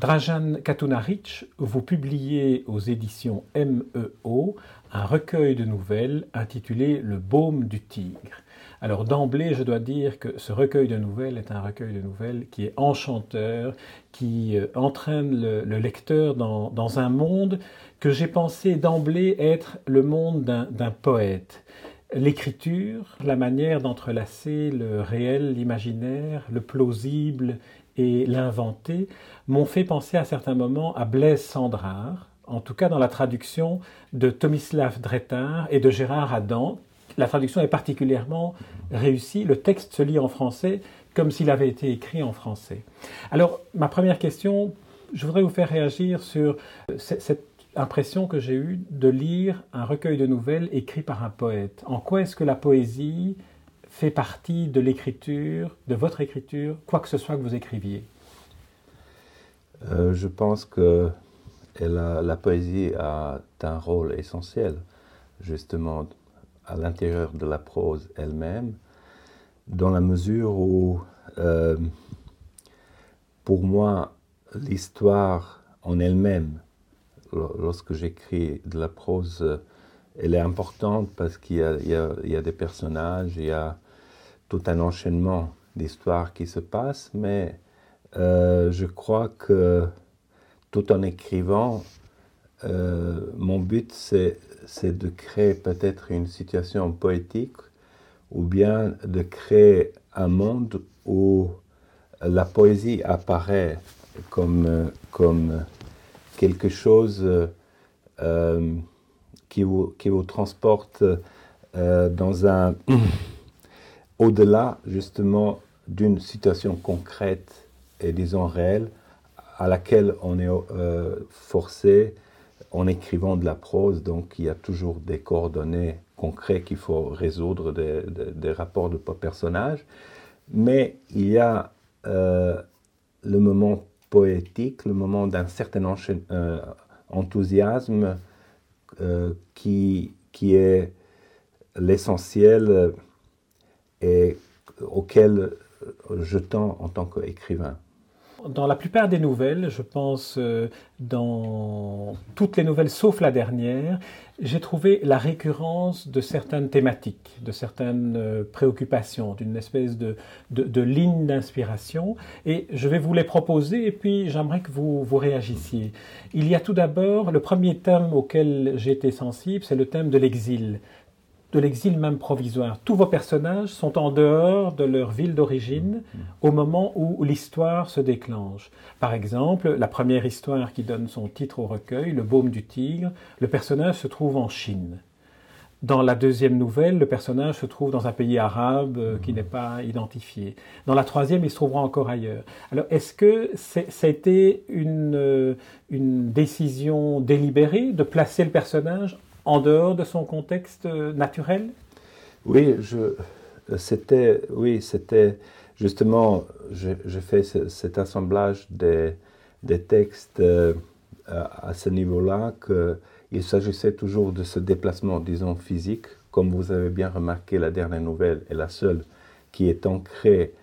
Drajan Katunaric, vous publiez aux éditions MEO un recueil de nouvelles intitulé Le baume du tigre. Alors d'emblée, je dois dire que ce recueil de nouvelles est un recueil de nouvelles qui est enchanteur, qui euh, entraîne le, lecteur dans, dans, un monde que j'ai pensé d'emblée être le monde d'un poète. L'écriture, la manière d'entrelacer le réel, l'imaginaire, le plausible et l'inventé m'ont fait penser à certains moments à Blaise Sandrard, en tout cas dans la traduction de Tomislav Dretar et de Gérard Adam. La traduction est particulièrement réussie. Le texte se lit en français comme s'il avait été écrit en français. Alors, ma première question, je voudrais vous faire réagir sur cette impression que j'ai eue de lire un recueil de nouvelles écrit par un poète. En quoi est-ce que la poésie fait partie de l'écriture, de votre écriture, quoi que ce soit que vous écriviez? Euh, Je pense que la poésie a un rôle essentiel, justement, à l'intérieur de la prose elle-même, dans la mesure où, euh, pour moi, l'histoire en elle-même, lorsque j'écris de la prose, elle est importante parce qu'il y, a des personnages, il y a tout un enchaînement d'histoires qui se passent, mais euh, je crois que tout en écrivant, euh, mon but c'est de créer peut-être une situation poétique ou bien de créer un monde où la poésie apparaît comme, comme quelque chose euh, qui, vous, qui vous transporte euh, dans un au-delà justement d'une situation concrète et disons réelle à laquelle on est euh, forcé en écrivant de la prose, donc il y a toujours des coordonnées concrètes qu'il faut résoudre, des, rapports de personnages, mais il y a euh, le moment poétique, le moment d'un certain euh, enthousiasme qui, qui est l'essentiel et auquel je tends en tant qu'écrivain. Dans la plupart des nouvelles, je pense euh, dans toutes les nouvelles sauf la dernière, j'ai trouvé la récurrence de certaines thématiques, de certaines euh, préoccupations, d'une espèce de, de, ligne d'inspiration. Et je vais vous les proposer et puis j'aimerais que vous, vous réagissiez. Il y a tout d'abord le premier thème auquel j'ai été sensible, c'est le thème de l'exil de l'exil même provisoire. Tous vos personnages sont en dehors de leur ville d'origine au moment où l'histoire se déclenche. Par exemple, la première histoire qui donne son titre au recueil, Le baume du tigre, le personnage se trouve en Chine. Dans la deuxième nouvelle, le personnage se trouve dans un pays arabe euh, qui n'est pas identifié. Dans la troisième, il se trouvera encore ailleurs. Alors, est-ce que ça a été une, euh, une décision délibérée de placer le personnage en dehors de son contexte euh, naturel? Oui, c'était, oui, justement, j'ai fait cet assemblage des, textes euh, à, ce niveau-là qu'il s'agissait toujours de ce déplacement, disons, physique, comme vous avez bien remarqué, la dernière nouvelle est la seule qui est ancrée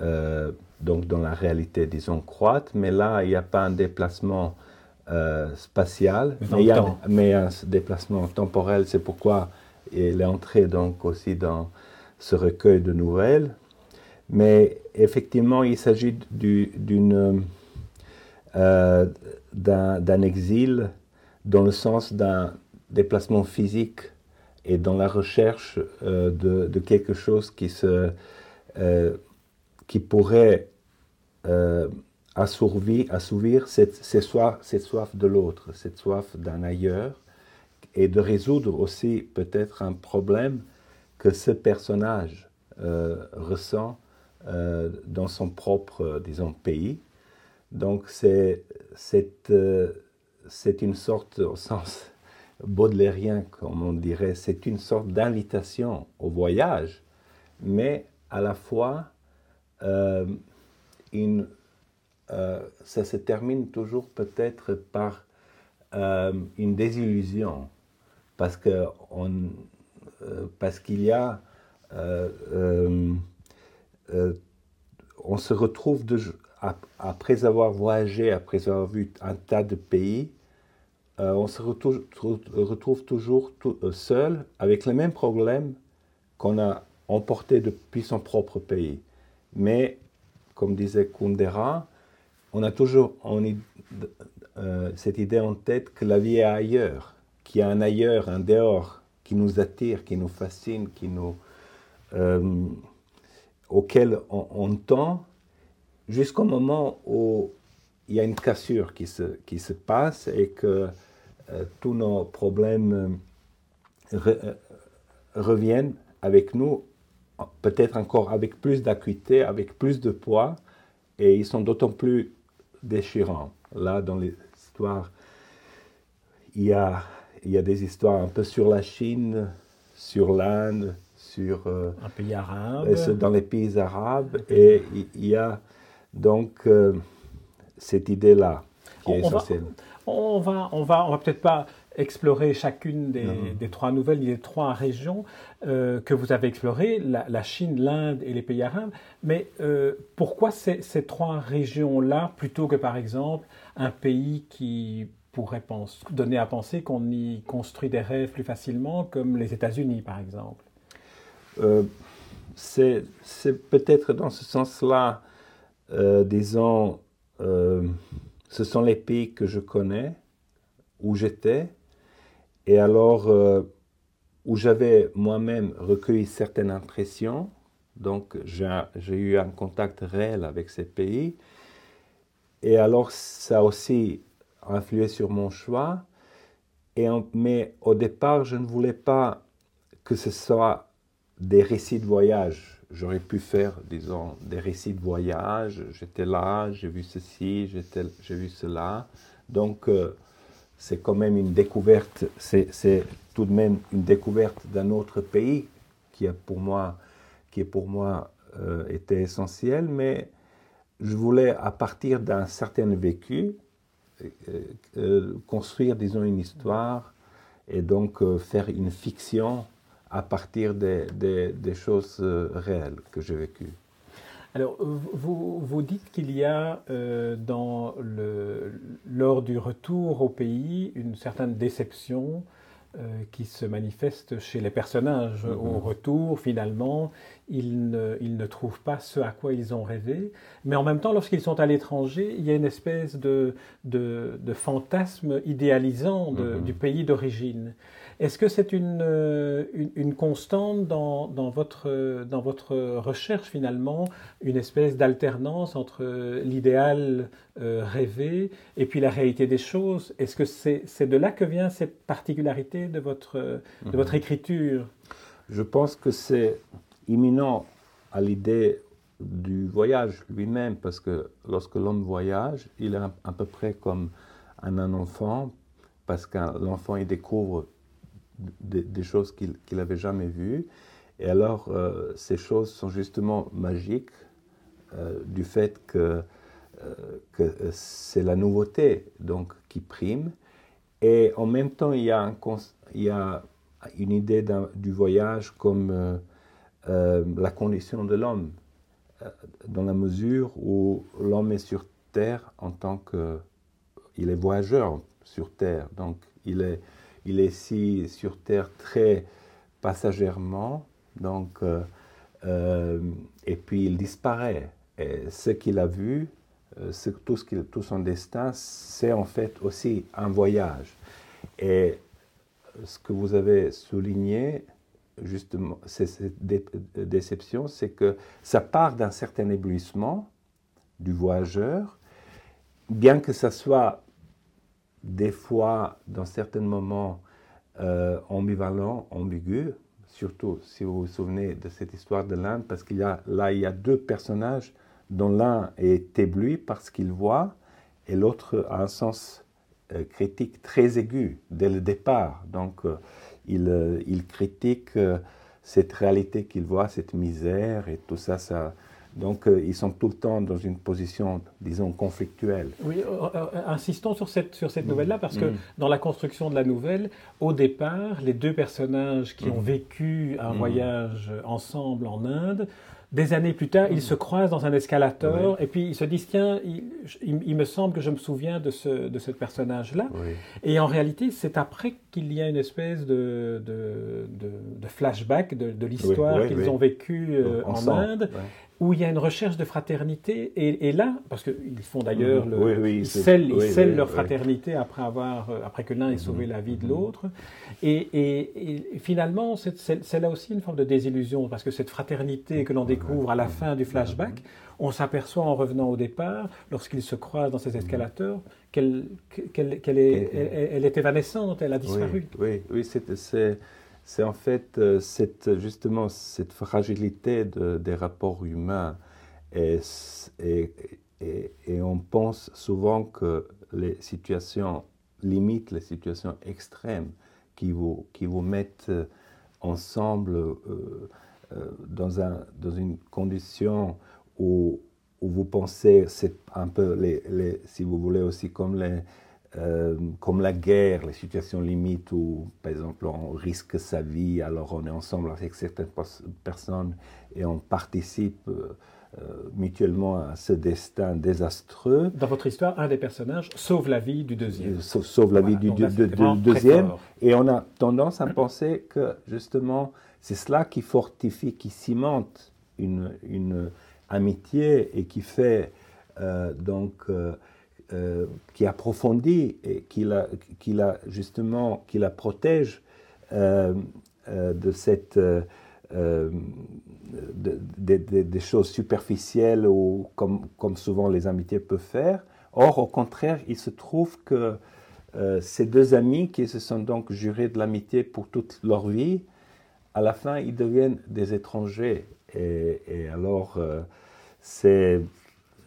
euh, donc dans la réalité, disons, croate, mais là, il n'y a pas un déplacement euh, spatial, mais a, un déplacement temporel. C'est pourquoi il est entré donc aussi dans ce recueil de nouvelles. Mais effectivement, il s'agit d'une euh, d'un exil dans le sens d'un déplacement physique et dans la recherche euh, de, de, quelque chose qui, se, qui pourrait assouvir, assouvir cette, cette, soif, cette soif de l'autre, cette soif d'un ailleurs, et de résoudre aussi peut-être un problème que ce personnage euh, ressent euh, dans son propre, disons, pays. Donc c'est euh, c'est une sorte, au sens baudelairien, comme on dirait, c'est une sorte d'invitation au voyage, mais à la fois une euh, ça se termine toujours peut-être par euh, une désillusion, parce que euh, parce qu'il y a, on se retrouve après avoir voyagé, après avoir vu un tas de pays, on se retrouve, toujours seul avec les mêmes problèmes qu'on a emportés depuis son propre pays. Mais, comme disait Kundera, on a toujours cette idée en tête que la vie est ailleurs, qu'il y a un ailleurs, un dehors qui nous attire, qui nous fascine, qui nous, euh, auquel on, tend, jusqu'au moment où il y a une cassure qui se, qui se passe et que euh, tous nos problèmes euh, reviennent avec nous, peut-être encore avec plus d'acuité, avec plus de poids, et ils sont d'autant plus déchirants. Là, dans l'histoire, il y a il y a des histoires un peu sur la Chine, sur l'Inde, sur euh, un pays arabe, dans les pays arabes, et il y a donc euh, cette idée-là qui est essentielle. on va, on va, on va peut-être pas explorer chacune des, trois nouvelles, des trois régions euh, que vous avez explorées, la, Chine, l'Inde et les pays arabes. Mais pourquoi ces, ces trois régions-là plutôt que par exemple un pays qui pourrait donner à penser qu'on y construit des rêves plus facilement, comme les États-Unis, par exemple? Euh, C'est peut-être dans ce sens-là, euh, disons, euh, ce sont les pays que je connais, où j'étais, et alors où j'avais moi-même recueilli certaines impressions, donc j'ai eu un contact réel avec ces pays, et alors ça aussi influé sur mon choix. Et mais au départ, je ne voulais pas que ce soit des récits de voyage. J'aurais pu faire, disons, des récits de voyage. J'étais là, j'ai vu ceci, j'ai vu cela. Donc, euh, c'est quand même une découverte, c'est tout de même une découverte d'un autre pays qui, a pour moi, qui est pour moi euh, était essentiel, mais je voulais, à partir d'un certain vécu, euh, euh, construire, disons, une histoire et donc faire une fiction à partir des, choses réelles que j'ai vécues. Alors, vous, vous dites qu'il y a dans le, lors du retour au pays une certaine déception euh, qui se manifeste chez les personnages. Mm-hmm. Au retour, finalement, ils ne, ils ne, trouvent pas ce à quoi ils ont rêvé. Mais en même temps, lorsqu'ils sont à l'étranger, il y a une espèce de, de, de fantasme idéalisant mm-hmm. du pays d'origine. Est-ce que c'est euh, une, une, constante dans, dans, votre, dans votre recherche finalement, une espèce d'alternance entre l'idéal euh, rêvé et puis la réalité des choses? Est-ce que c'est de là que vient cette particularité de votre, de votre mhm. écriture? Je pense que c'est imminent à l'idée du voyage lui-même, parce que lorsque l'homme voyage, il est à peu près comme un enfant, parce que l'enfant il découvre des, choses qu'il n'avait jamais vues. Et alors, euh, ces choses sont justement magiques euh, du fait que, euh, c'est la nouveauté donc, qui prime. Et en même temps, il y a une idée du voyage comme la condition de l'homme, dans la mesure où l'homme est sur Terre en tant que... Il est voyageur sur Terre, donc il est il est ici sur Terre très passagèrement, donc, euh, euh, et puis il disparaît. Et ce qu'il a vu, euh, tout, ce tout son destin, c'est en fait aussi un voyage. Et ce que vous avez souligné, justement, cette déception, c'est que ça part d'un certain éblouissement du voyageur, bien que ça soit des fois, dans certains moments, euh, ambivalent, ambigu, surtout si vous vous souvenez de cette histoire de l'Inde, parce qu'il y a là, il y a deux personnages dont l'un est ébloui parce qu'il voit, et l'autre a un sens euh, critique très aigu dès le départ. Donc, euh, il, il, critique cette réalité qu'il voit, cette misère, et tout ça, ça, donc, euh, ils sont tout le temps dans une position, disons, conflictuelle. Oui, euh, euh, insistons sur cette, sur cette nouvelle-là, parce que mm. dans la construction de la nouvelle, au départ, les deux personnages qui mm. ont vécu un mm. voyage ensemble en Inde des années plus tard, ils se croisent dans un escalator et puis ils se disent tiens, il, me semble que je me souviens de ce, de ce personnage-là. Et en réalité, c'est après qu'il y a une espèce de, de, de, flashback de, l'histoire qu'ils ont vécue euh, en Inde où il y a une recherche de fraternité. Et, là, parce qu'ils font d'ailleurs, le, ils scellent, leur fraternité après, avoir, euh, après que l'un ait sauvé la vie de l'autre. Et, finalement, c'est là aussi une forme de désillusion, parce que cette fraternité que l'on découvre à la fin du flashback, on s'aperçoit en revenant au départ, lorsqu'ils se croisent dans ces escalateurs, qu'elle est, elle, est évanescente, elle a disparu. Oui, oui, c'est c'est en fait euh, cette, justement cette fragilité des rapports humains. Et, et, on pense souvent que les situations limites, les situations extrêmes qui vous, qui vous mettent ensemble euh, euh, dans, un, dans une condition où, où vous pensez, c'est un peu, les, les, si vous voulez aussi comme les, euh, comme la guerre, les situations limites où, par exemple, on risque sa vie, alors on est ensemble avec certaines personnes et on participe euh, euh, mutuellement à ce destin désastreux. Dans votre histoire, un des personnages sauve la vie du deuxième. Sauve, la vie du, deuxième. Et on a tendance à penser que, justement, c'est cela qui fortifie, qui cimente une, une amitié et qui fait donc euh, qui approfondit et qui la, justement qui la protège euh, euh, de cette des choses superficielles ou comme, comme souvent les amitiés peuvent faire. Or, au contraire, il se trouve que ces deux amis qui se sont donc jurés de l'amitié pour toute leur vie, à la fin, ils deviennent des étrangers. Et alors, c'est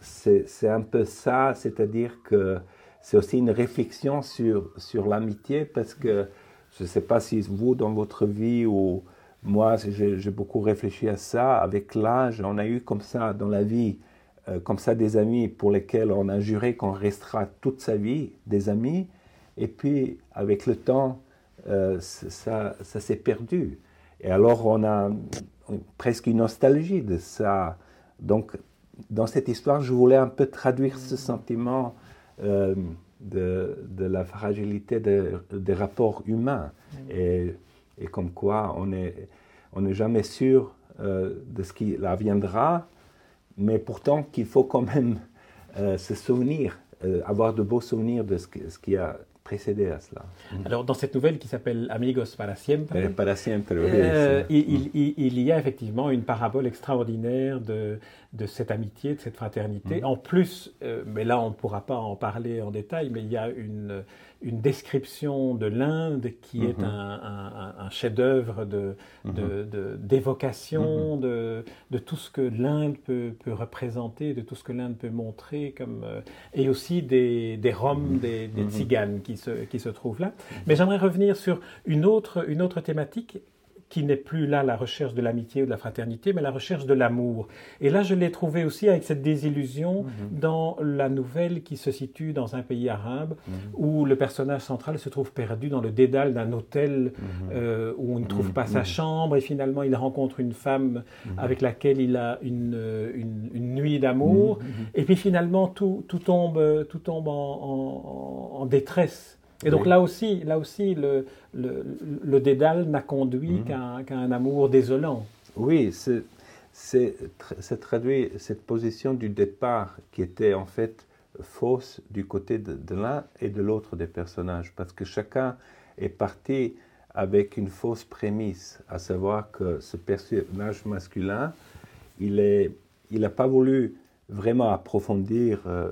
c'est un peu ça, c'est-à-dire que c'est aussi une réflexion sur, sur l'amitié, parce que je ne sais pas si vous, dans votre vie, ou moi, j'ai beaucoup réfléchi à ça, avec l'âge, on a eu comme ça dans la vie, euh, comme ça des amis pour lesquels on a juré qu'on restera toute sa vie des amis, et puis avec le temps, euh, ça, ça s'est perdu. Et alors on a presque une nostalgie de ça. Donc dans cette histoire, je voulais un peu traduire ce sentiment euh, de, de, la fragilité des rapports humains et, et, comme quoi on n'est on est jamais sûr euh, de ce qui viendra, mais pourtant qu'il faut quand même euh, se souvenir, avoir de beaux souvenirs de ce, ce qui a précédé à cela. Mhm. Alors, dans cette nouvelle qui s'appelle Amigos para siempre, eh, para siempre euh, il, il, y a effectivement une parabole extraordinaire de, de cette amitié, de cette fraternité. Mhm. En plus, euh, mais là on ne pourra pas en parler en détail, mais il y a une, une description de l'Inde qui est mhm. un, un, chef-d'œuvre d'évocation de, de, de, tout ce que l'Inde peut, peut, représenter, de tout ce que l'Inde peut montrer, comme, euh, et aussi des, des Roms, des, des tziganes qui se, qui se trouvent là. Mais j'aimerais revenir sur une autre, une autre thématique qui n'est plus là la recherche de l'amitié ou de la fraternité, mais la recherche de l'amour. Et là, je l'ai trouvé aussi avec cette désillusion mhm. dans la nouvelle qui se situe dans un pays arabe, mhm. où le personnage central se trouve perdu dans le dédale d'un hôtel mhm. euh, où on ne trouve pas sa chambre, et finalement il rencontre une femme avec laquelle il a une, une, nuit d'amour, et puis finalement tout, tout tombe, tout tombe en, en détresse. Et donc là aussi, là aussi le, le, le Dédale n'a conduit mhm. qu'à un amour désolant. Oui, c'est traduit cette position du départ qui était en fait fausse du côté de, l'un et de l'autre des personnages, parce que chacun est parti avec une fausse prémisse, à savoir que ce personnage masculin, il n'a il pas voulu vraiment approfondir euh,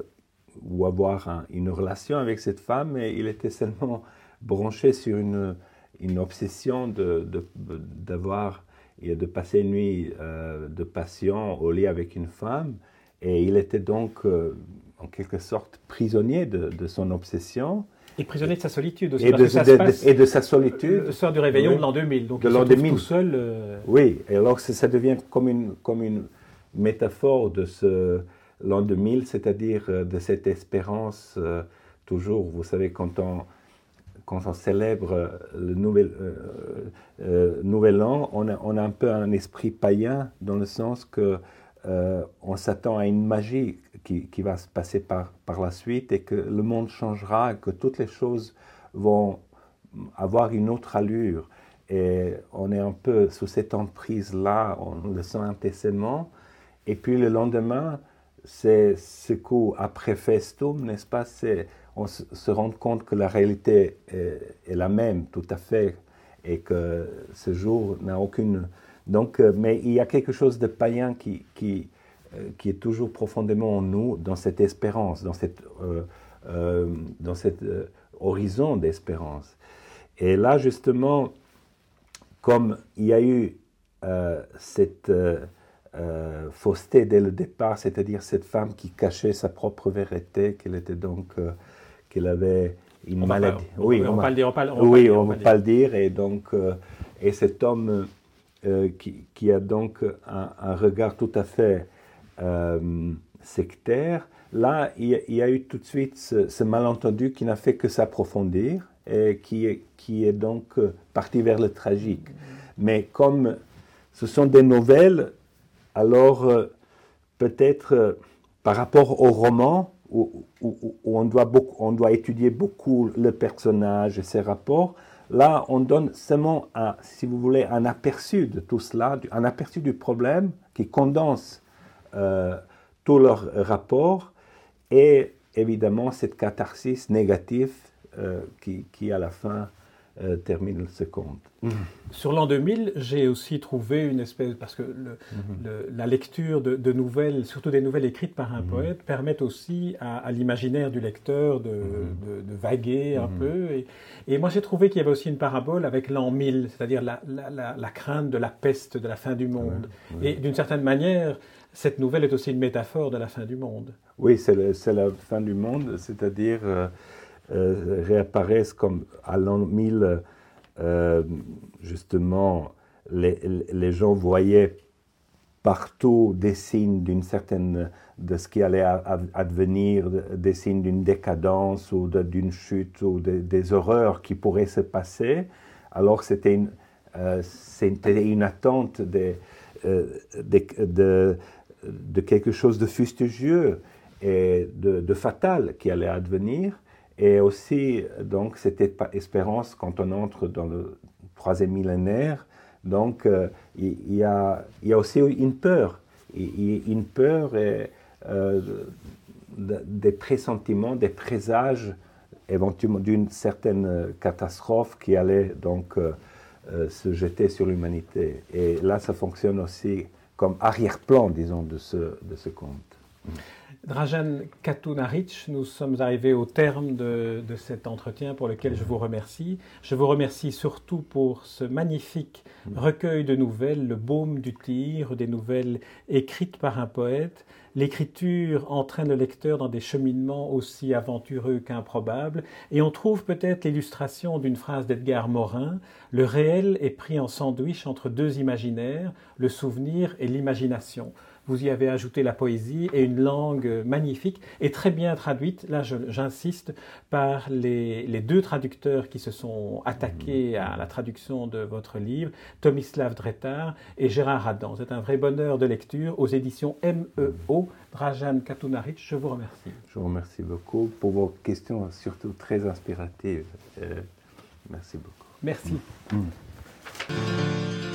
ou avoir une relation avec cette femme, mais il était seulement branché sur une, une obsession d'avoir de, de, et de passer une nuit euh, de passion au lit avec une femme. Et il était donc euh, en quelque sorte prisonnier de, de, son obsession. Et prisonnier de sa solitude aussi. Et, de, ça se passe et de sa solitude. Le soir du réveillon de l'an 2000. Donc de se trouve tout seul. Euh, oui, et alors ça devient comme une, comme une métaphore de ce l'an 2000, c'est-à-dire euh, de cette espérance euh, toujours, vous savez, quand on, quand on célèbre le nouvel, nouvel an, on a, on a, un peu un esprit païen dans le sens que on s'attend à une magie qui, qui, va se passer par, par la suite et que le monde changera, que toutes les choses vont avoir une autre allure. Et on est un peu sous cette emprise-là, on le sent intensément. Et puis le lendemain, c'est ce coup après festum, n'est-ce pas On se rend compte que la réalité est, la même, tout à fait, et que ce jour n'a aucune. Donc, euh, mais il y a quelque chose de païen qui, qui, euh, qui est toujours profondément en nous, dans cette espérance, dans cette, euh, dans cet horizon d'espérance. Et là, justement, comme il y a eu cette euh, fausseté dès le départ, c'est-à-dire cette femme qui cachait sa propre vérité, qu'elle était donc, euh, qu'elle avait une maladie. oui, on, va, pas le dire. On oui, on va pas le dire. Et donc, euh, et cet homme qui, qui, a donc un, regard tout à fait sectaire, là, il, y a eu tout de suite ce, malentendu qui n'a fait que s'approfondir et qui est, qui est donc parti vers le tragique. Mais comme ce sont des nouvelles, alors euh, peut-être euh, par rapport au roman, où, on, doit on, doit étudier beaucoup le personnage et ses rapports, là on donne seulement, si vous voulez, un aperçu de tout cela, un aperçu du problème qui condense euh, tous leurs rapports et évidemment cette catharsis négative qui, qui à la fin euh, termine ce conte. Mhm. Sur l'an 2000, j'ai aussi trouvé une espèce, parce que mhm. la lecture de, nouvelles, surtout des nouvelles écrites par un mhm. poète, permet aussi à, l'imaginaire du lecteur de, vaguer un peu. Et, moi, j'ai trouvé qu'il y avait aussi une parabole avec l'an 1000, c'est-à-dire la, crainte de la peste, de la fin du monde. Et d'une certaine manière, cette nouvelle est aussi une métaphore de la fin du monde. Oui, c'est la fin du monde, c'est-à-dire... Euh, euh, réapparaissent comme à l'an 1000, euh, justement, les, les, gens voyaient partout des signes d'une certaine de ce qui allait advenir, des signes d'une décadence ou d'une chute ou des horreurs qui pourraient se passer. Alors c'était une, euh, une attente de, de, quelque chose de fustigieux et de fatal qui allait advenir. Et aussi, donc, cette espérance quand on entre dans le troisième millénaire. Donc, euh, il, y a, y a, aussi une peur, une peur et, euh, des pressentiments, des présages éventuellement d'une certaine catastrophe qui allait donc euh, se jeter sur l'humanité. Et là, ça fonctionne aussi comme arrière-plan, disons, de ce, de ce conte. Drajan Katunaric, nous sommes arrivés au terme de, cet entretien pour lequel je vous remercie. Je vous remercie surtout pour ce magnifique recueil de nouvelles, le baume du tir, des nouvelles écrites par un poète. L'écriture entraîne le lecteur dans des cheminements aussi aventureux qu'improbables, et on trouve peut-être l'illustration d'une phrase d'Edgar Morin Le réel est pris en sandwich entre deux imaginaires, le souvenir et l'imagination vous y avez ajouté la poésie et une langue magnifique et très bien traduite, là j'insiste, par les, deux traducteurs qui se sont attaqués à la traduction de votre livre, Tomislav Dretar et Gérard Adam. C'est un vrai bonheur de lecture aux éditions MEO. Drajan Katunaric, je vous remercie. Je vous remercie beaucoup pour vos questions surtout très inspiratives. Euh, merci beaucoup. Merci. Mm.